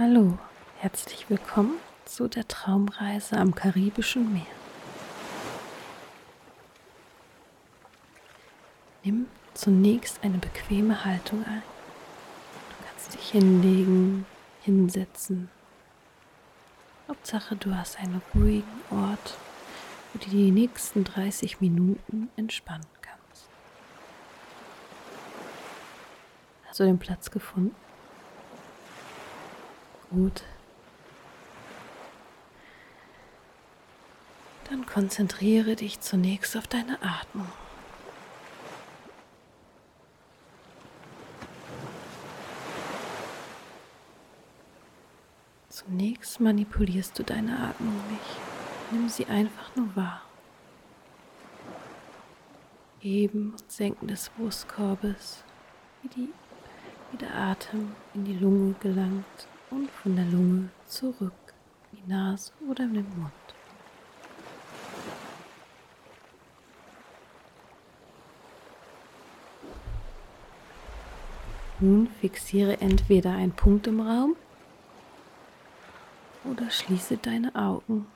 Hallo, herzlich willkommen zu der Traumreise am Karibischen Meer. Nimm zunächst eine bequeme Haltung ein. Du kannst dich hinlegen, hinsetzen. Hauptsache, du hast einen ruhigen Ort, wo du die nächsten 30 Minuten entspannen kannst. Hast du den Platz gefunden? Gut. Dann konzentriere dich zunächst auf deine Atmung. Zunächst manipulierst du deine Atmung nicht. Nimm sie einfach nur wahr. Heben und Senken des Brustkorbes, wie, die, wie der Atem in die Lunge gelangt und von der Lunge zurück in die Nase oder in den Mund. Nun fixiere entweder einen Punkt im Raum oder schließe deine Augen.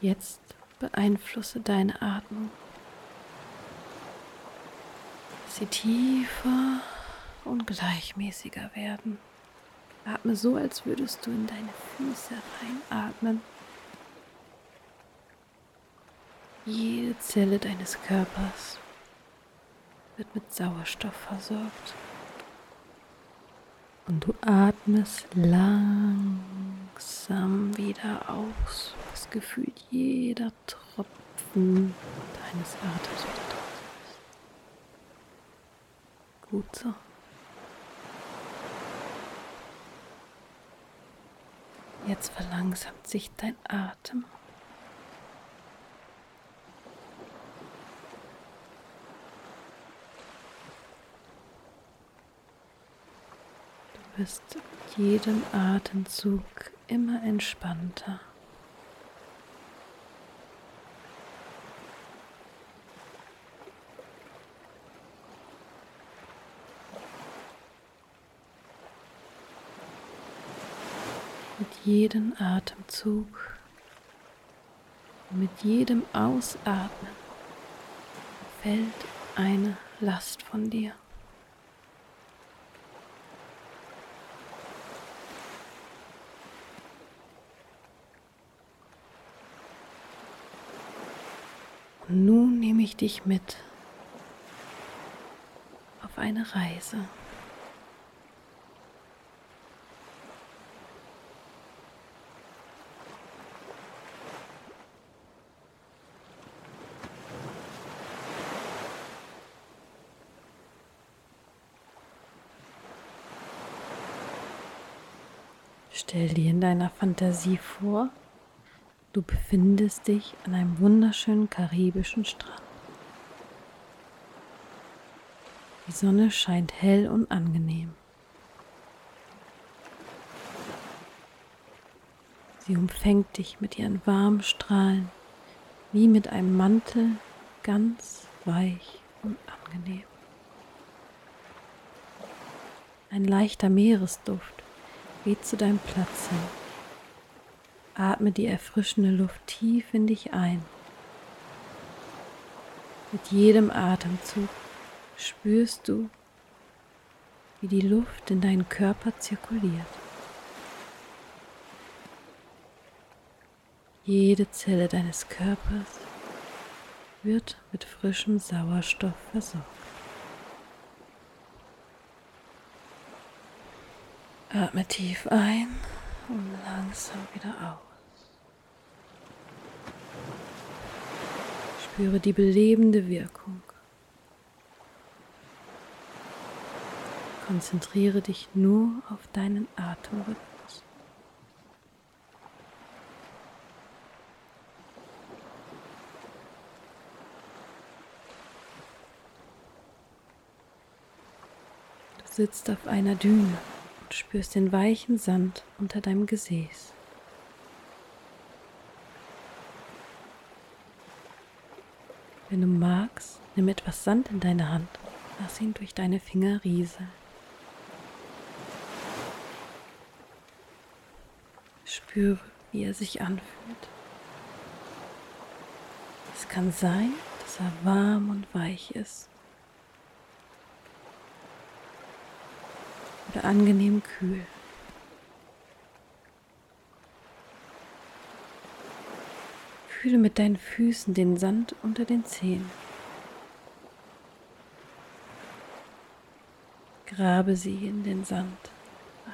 Jetzt beeinflusse deine Atmung. Sie tiefer und gleichmäßiger werden. Atme so, als würdest du in deine Füße reinatmen. Jede Zelle deines Körpers wird mit Sauerstoff versorgt. Und du atmest langsam wieder aus. Das Gefühl, jeder Tropfen deines Atems ist. Gut so. Jetzt verlangsamt sich dein Atem. Du bist mit jedem Atemzug immer entspannter. Jedem Atemzug, mit jedem Ausatmen fällt eine Last von dir. Und nun nehme ich dich mit auf eine Reise. Stell dir in deiner Fantasie vor, du befindest dich an einem wunderschönen karibischen Strand. Die Sonne scheint hell und angenehm. Sie umfängt dich mit ihren warmen Strahlen, wie mit einem Mantel, ganz weich und angenehm. Ein leichter Meeresduft Geh zu deinem Platz hin. Atme die erfrischende Luft tief in dich ein. Mit jedem Atemzug spürst du, wie die Luft in deinen Körper zirkuliert. Jede Zelle deines Körpers wird mit frischem Sauerstoff versorgt. Atme tief ein und langsam wieder aus. Spüre die belebende Wirkung. Konzentriere dich nur auf deinen Atemrhythmus. Du sitzt auf einer Düne Du spürst den weichen Sand unter deinem Gesäß. Wenn du magst, nimm etwas Sand in deine Hand, lass ihn durch deine Finger rieseln. Spüre, wie er sich anfühlt. Es kann sein, dass er warm und weich ist. Oder angenehm kühl. Fühle mit deinen Füßen den Sand unter den Zehen. Grabe sie in den Sand ein.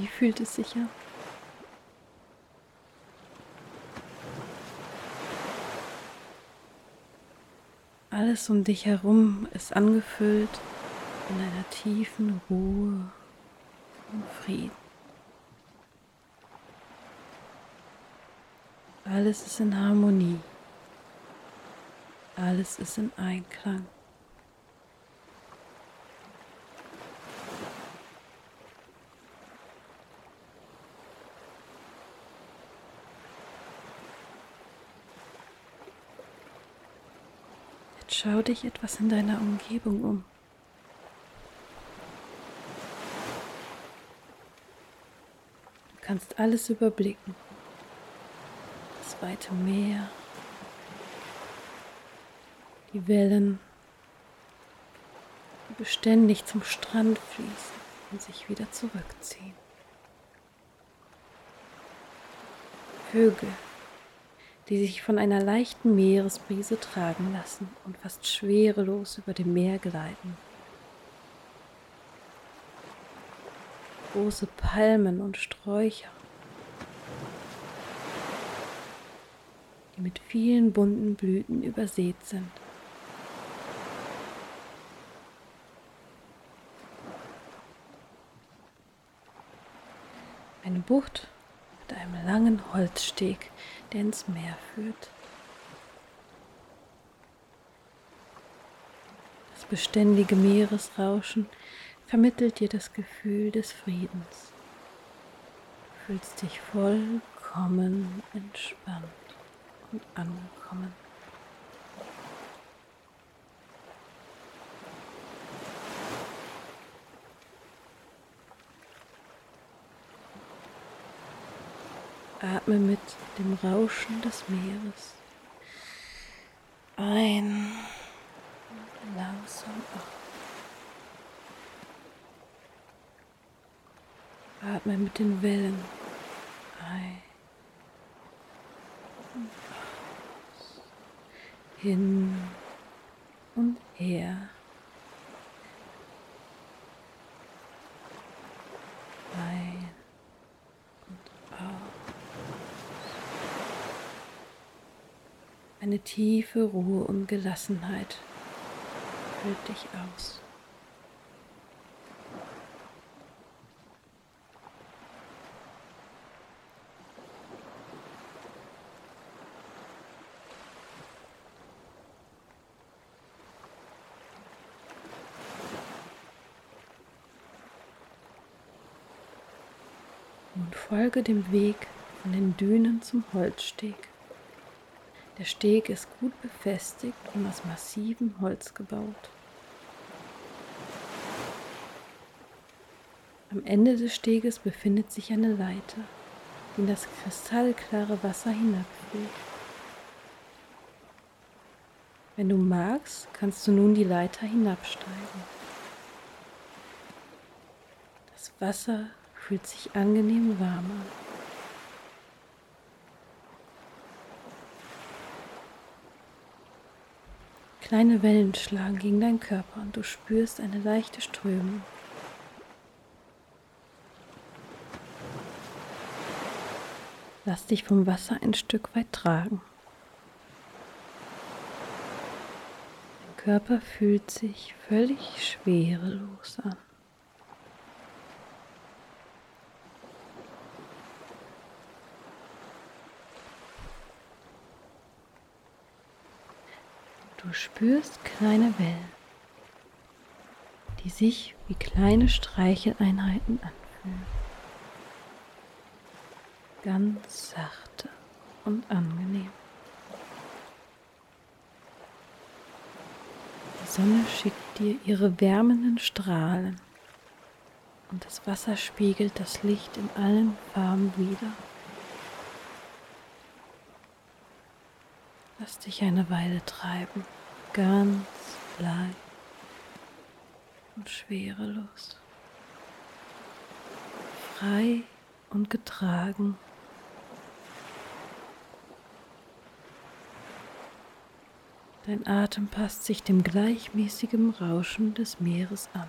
Wie fühlt es sich an? Alles um dich herum ist angefüllt in einer tiefen Ruhe und Frieden. Alles ist in Harmonie. Alles ist in Einklang. Jetzt schau dich etwas in deiner Umgebung um. Kannst alles überblicken weite Meer, die Wellen, die beständig zum Strand fließen und sich wieder zurückziehen. Vögel, die sich von einer leichten Meeresbrise tragen lassen und fast schwerelos über dem Meer gleiten. Große Palmen und Sträucher die mit vielen bunten Blüten übersät sind. Eine Bucht mit einem langen Holzsteg, der ins Meer führt. Das beständige Meeresrauschen vermittelt dir das Gefühl des Friedens. Du fühlst dich vollkommen entspannt und angekommen. Atme mit dem Rauschen des Meeres ein und langsam auf. Atme mit den Wellen ein. hin und her. Ein und aus. Eine tiefe Ruhe und Gelassenheit füllt dich aus. Und folge dem Weg von den Dünen zum Holzsteg. Der Steg ist gut befestigt und aus massivem Holz gebaut. Am Ende des Steges befindet sich eine Leiter, die in das kristallklare Wasser hinabführt. Wenn du magst, kannst du nun die Leiter hinabsteigen. Das Wasser fühlt sich angenehm warm an. Kleine Wellen schlagen gegen deinen Körper und du spürst eine leichte Strömung. Lass dich vom Wasser ein Stück weit tragen. Dein Körper fühlt sich völlig schwerelos an. Du spürst kleine Wellen, die sich wie kleine Streicheleinheiten anfühlen. Ganz sachte und angenehm. Die Sonne schickt dir ihre wärmenden Strahlen und das Wasser spiegelt das Licht in allen Farben wider. Lass dich eine Weile treiben, ganz leicht und schwerelos, frei und getragen. Dein Atem passt sich dem gleichmäßigen Rauschen des Meeres an.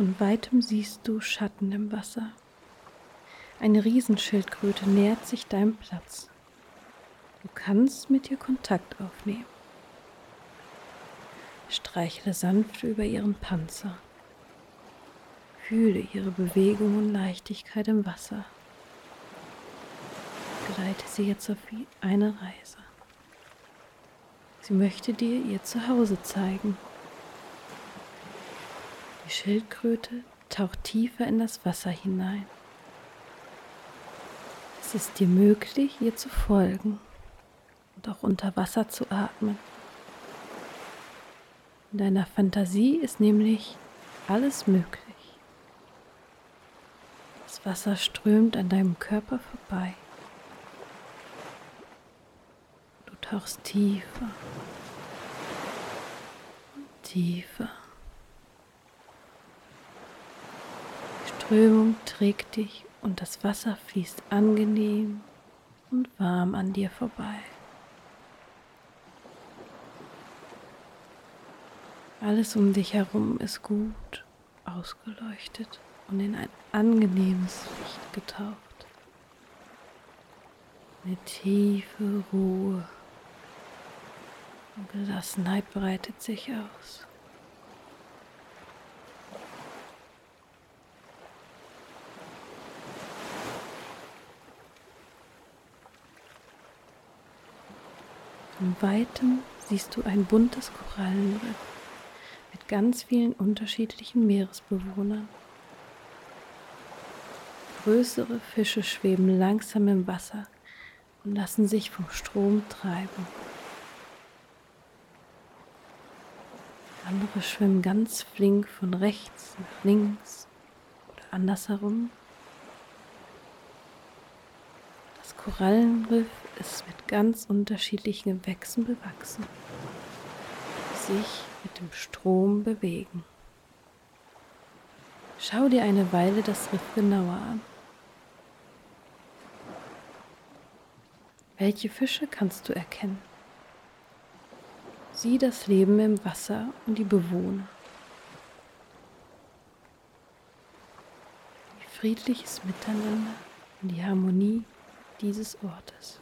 Von weitem siehst du Schatten im Wasser. Eine Riesenschildkröte nähert sich deinem Platz. Du kannst mit ihr Kontakt aufnehmen. Streichle sanft über ihren Panzer. Fühle ihre Bewegung und Leichtigkeit im Wasser. Geleite sie jetzt auf eine Reise. Sie möchte dir ihr Zuhause zeigen. Die Schildkröte taucht tiefer in das Wasser hinein. Es ist dir möglich, ihr zu folgen und auch unter Wasser zu atmen. In deiner Fantasie ist nämlich alles möglich. Das Wasser strömt an deinem Körper vorbei. Du tauchst tiefer und tiefer. Die Strömung trägt dich und das Wasser fließt angenehm und warm an dir vorbei. Alles um dich herum ist gut ausgeleuchtet und in ein angenehmes Licht getaucht. Eine tiefe Ruhe und Gelassenheit breitet sich aus. Von weitem siehst du ein buntes Korallenriff mit ganz vielen unterschiedlichen Meeresbewohnern. Größere Fische schweben langsam im Wasser und lassen sich vom Strom treiben. Andere schwimmen ganz flink von rechts nach links oder andersherum Korallenriff ist mit ganz unterschiedlichen Gewächsen bewachsen, die sich mit dem Strom bewegen. Schau dir eine Weile das Riff genauer an. Welche Fische kannst du erkennen? Sieh das Leben im Wasser und die Bewohner. Wie friedliches Miteinander und die Harmonie dieses Ortes.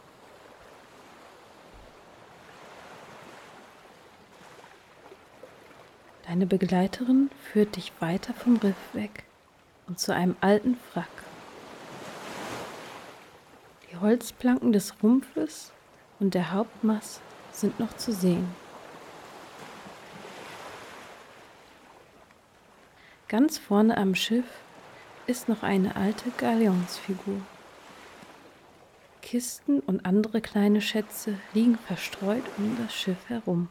Deine Begleiterin führt dich weiter vom Riff weg und zu einem alten Wrack. Die Holzplanken des Rumpfes und der Hauptmast sind noch zu sehen. Ganz vorne am Schiff ist noch eine alte Galionsfigur. Kisten und andere kleine Schätze liegen verstreut um das Schiff herum.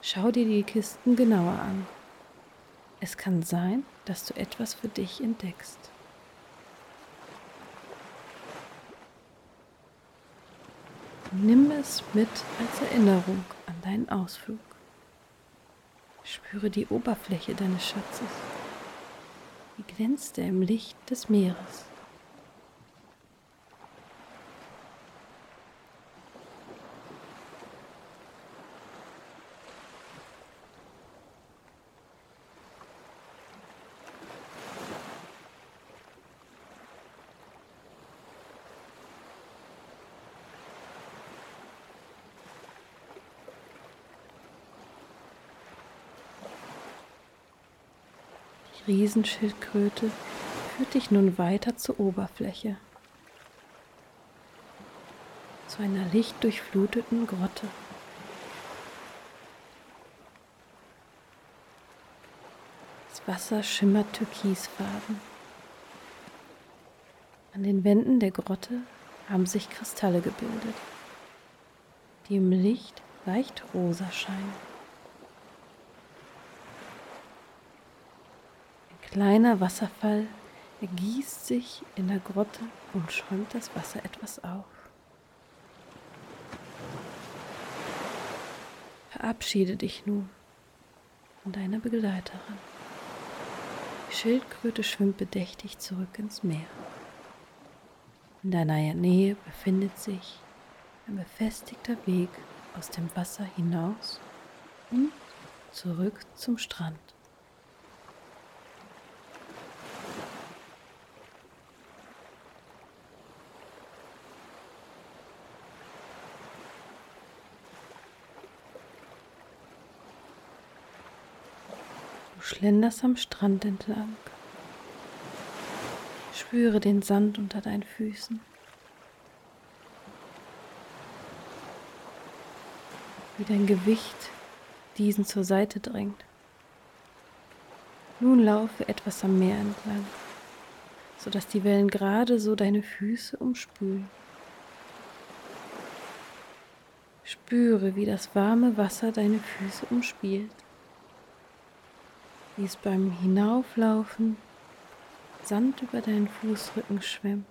Schau dir die Kisten genauer an. Es kann sein, dass du etwas für dich entdeckst. Nimm es mit als Erinnerung an deinen Ausflug. Spüre die Oberfläche deines Schatzes. Wie glänzt er im Licht des Meeres? Riesenschildkröte führt dich nun weiter zur Oberfläche, zu einer lichtdurchfluteten Grotte. Das Wasser schimmert türkisfarben. An den Wänden der Grotte haben sich Kristalle gebildet, die im Licht leicht rosa scheinen. Kleiner Wasserfall ergießt sich in der Grotte und schäumt das Wasser etwas auf. Verabschiede dich nun von deiner Begleiterin. Die Schildkröte schwimmt bedächtig zurück ins Meer. In deiner Nähe befindet sich ein befestigter Weg aus dem Wasser hinaus und zurück zum Strand. Schlenderst am Strand entlang. Spüre den Sand unter deinen Füßen. Wie dein Gewicht diesen zur Seite drängt. Nun laufe etwas am Meer entlang, sodass die Wellen gerade so deine Füße umspülen. Spüre, wie das warme Wasser deine Füße umspielt, wie es beim Hinauflaufen Sand über deinen Fußrücken schwimmt,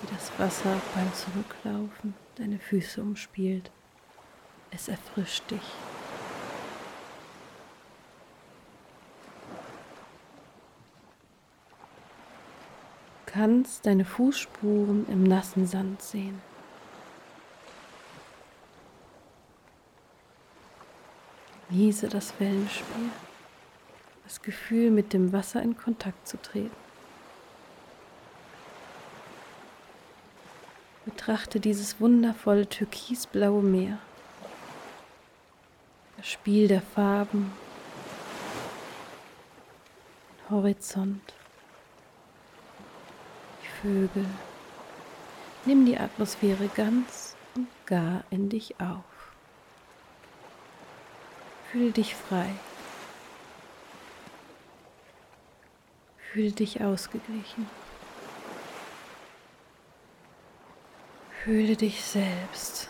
wie das Wasser beim Zurücklaufen deine Füße umspielt. Es erfrischt dich. Du kannst deine Fußspuren im nassen Sand sehen. Genieße das Wellenspiel das Gefühl, mit dem Wasser in Kontakt zu treten. Betrachte dieses wundervolle türkisblaue Meer, das Spiel der Farben, den Horizont, die Vögel. Nimm die Atmosphäre ganz und gar in dich auf. Fühle dich frei. Fühle dich ausgeglichen. Fühle dich selbst.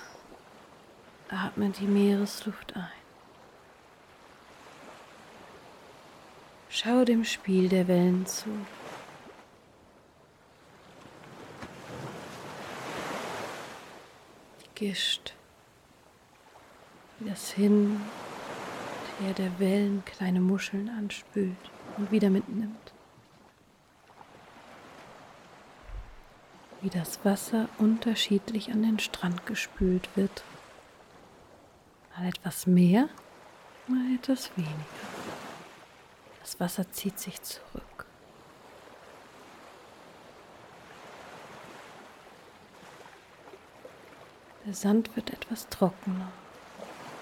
Atme die Meeresluft ein. Schau dem Spiel der Wellen zu. Die Gischt, wie das Hin und Her der Wellen kleine Muscheln anspült und wieder mitnimmt. wie das Wasser unterschiedlich an den Strand gespült wird. Mal etwas mehr, mal etwas weniger. Das Wasser zieht sich zurück. Der Sand wird etwas trockener,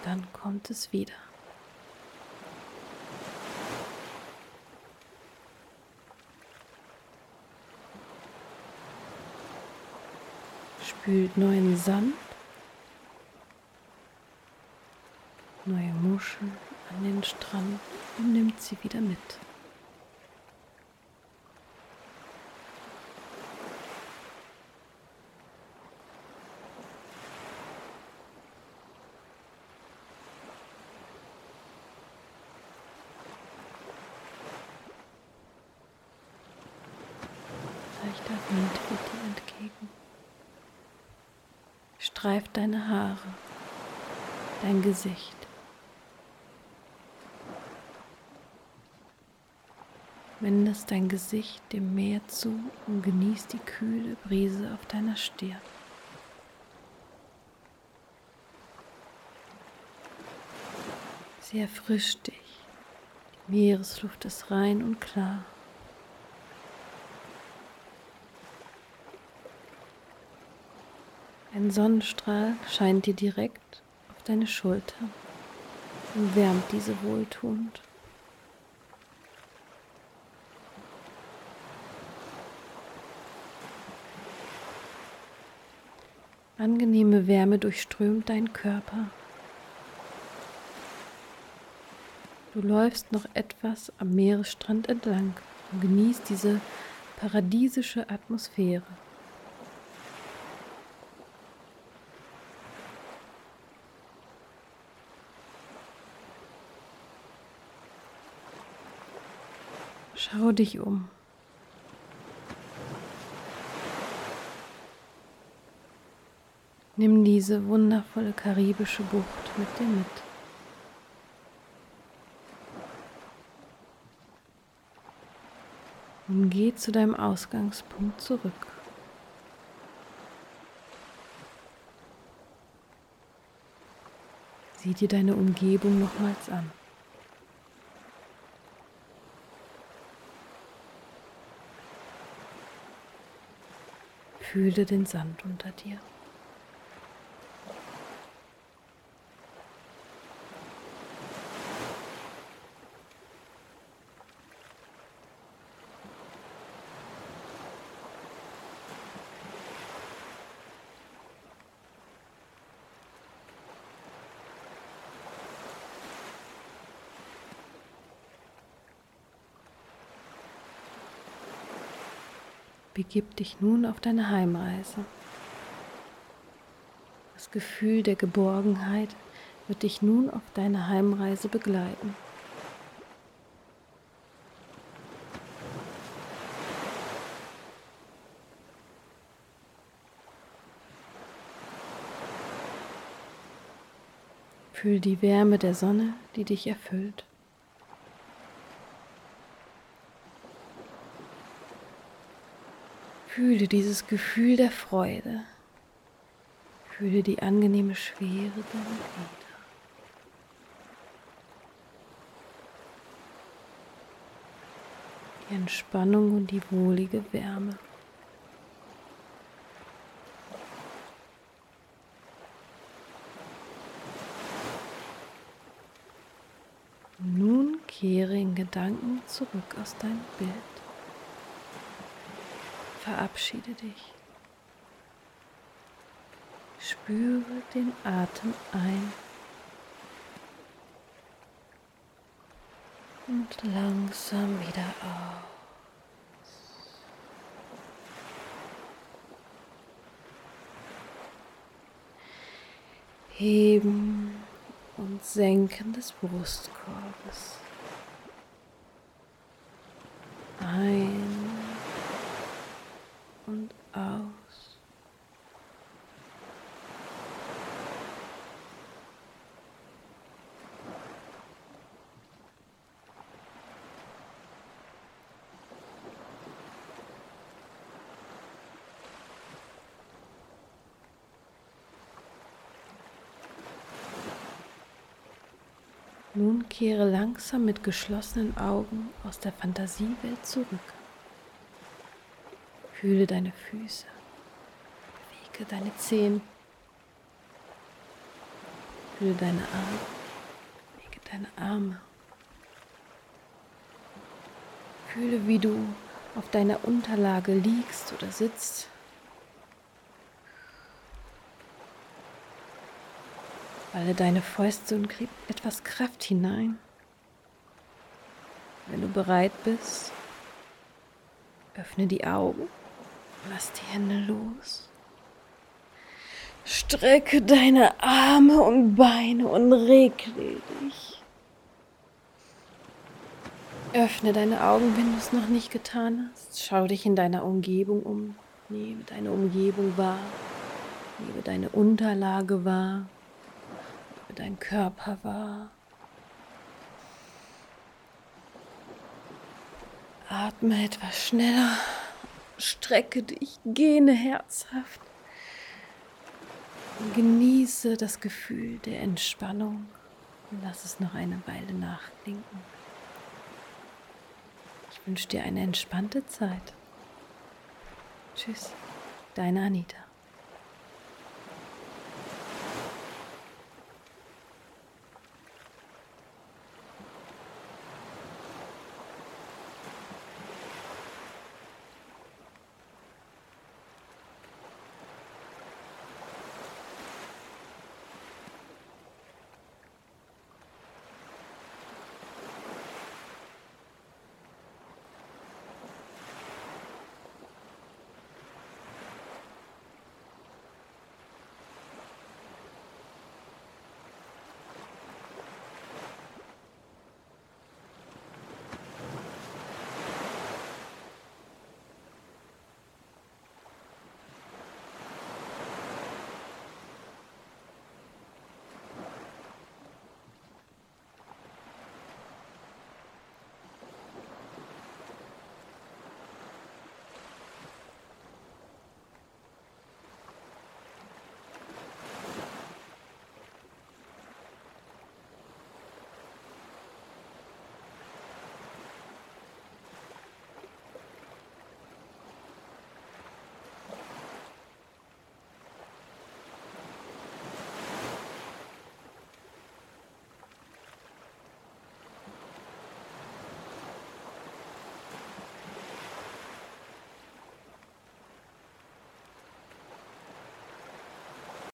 dann kommt es wieder. Spült neuen Sand, neue Muscheln an den Strand und nimmt sie wieder mit. Leichter Wind weht dir entgegen streift deine Haare, dein Gesicht. Wendest dein Gesicht dem Meer zu und genießt die kühle Brise auf deiner Stirn. Sie erfrischt dich. Die Meeresluft ist rein und klar. Ein Sonnenstrahl scheint dir direkt auf deine Schulter und wärmt diese wohltuend. Angenehme Wärme durchströmt deinen Körper. Du läufst noch etwas am Meeresstrand entlang und genießt diese paradiesische Atmosphäre. Schau dich um. Nimm diese wundervolle karibische Bucht mit dir mit. Und geh zu deinem Ausgangspunkt zurück. Sieh dir deine Umgebung nochmals an. Fühle den Sand unter dir. Begib dich nun auf deine Heimreise. Das Gefühl der Geborgenheit wird dich nun auf deine Heimreise begleiten. Fühl die Wärme der Sonne, die dich erfüllt. Fühle dieses Gefühl der Freude. Fühle die angenehme Schwere deiner Glieder. Die Entspannung und die wohlige Wärme. Nun kehre in Gedanken zurück aus deinem Bild. Verabschiede dich. Spüre den Atem ein und langsam wieder aus. Heben und Senken des Brustkorbes. Ein und aus. Nun kehre langsam mit geschlossenen Augen aus der Fantasiewelt zurück. Fühle deine Füße. Bewege deine Zehen. Fühle deine Arme. Bewege deine Arme. Fühle, wie du auf deiner Unterlage liegst oder sitzt. Balle deine Fäuste und gib etwas Kraft hinein. Wenn du bereit bist, öffne die Augen. Lass die Hände los. Strecke deine Arme und Beine und regle dich. Öffne deine Augen, wenn du es noch nicht getan hast. Schau dich in deiner Umgebung um. Nehme deine Umgebung wahr. Nehme deine Unterlage wahr. Deinen Körper wahr. Atme etwas schneller. Strecke dich, gähne herzhaft. Genieße das Gefühl der Entspannung und lass es noch eine Weile nachklinken. Ich wünsche dir eine entspannte Zeit. Tschüss, deine Anita.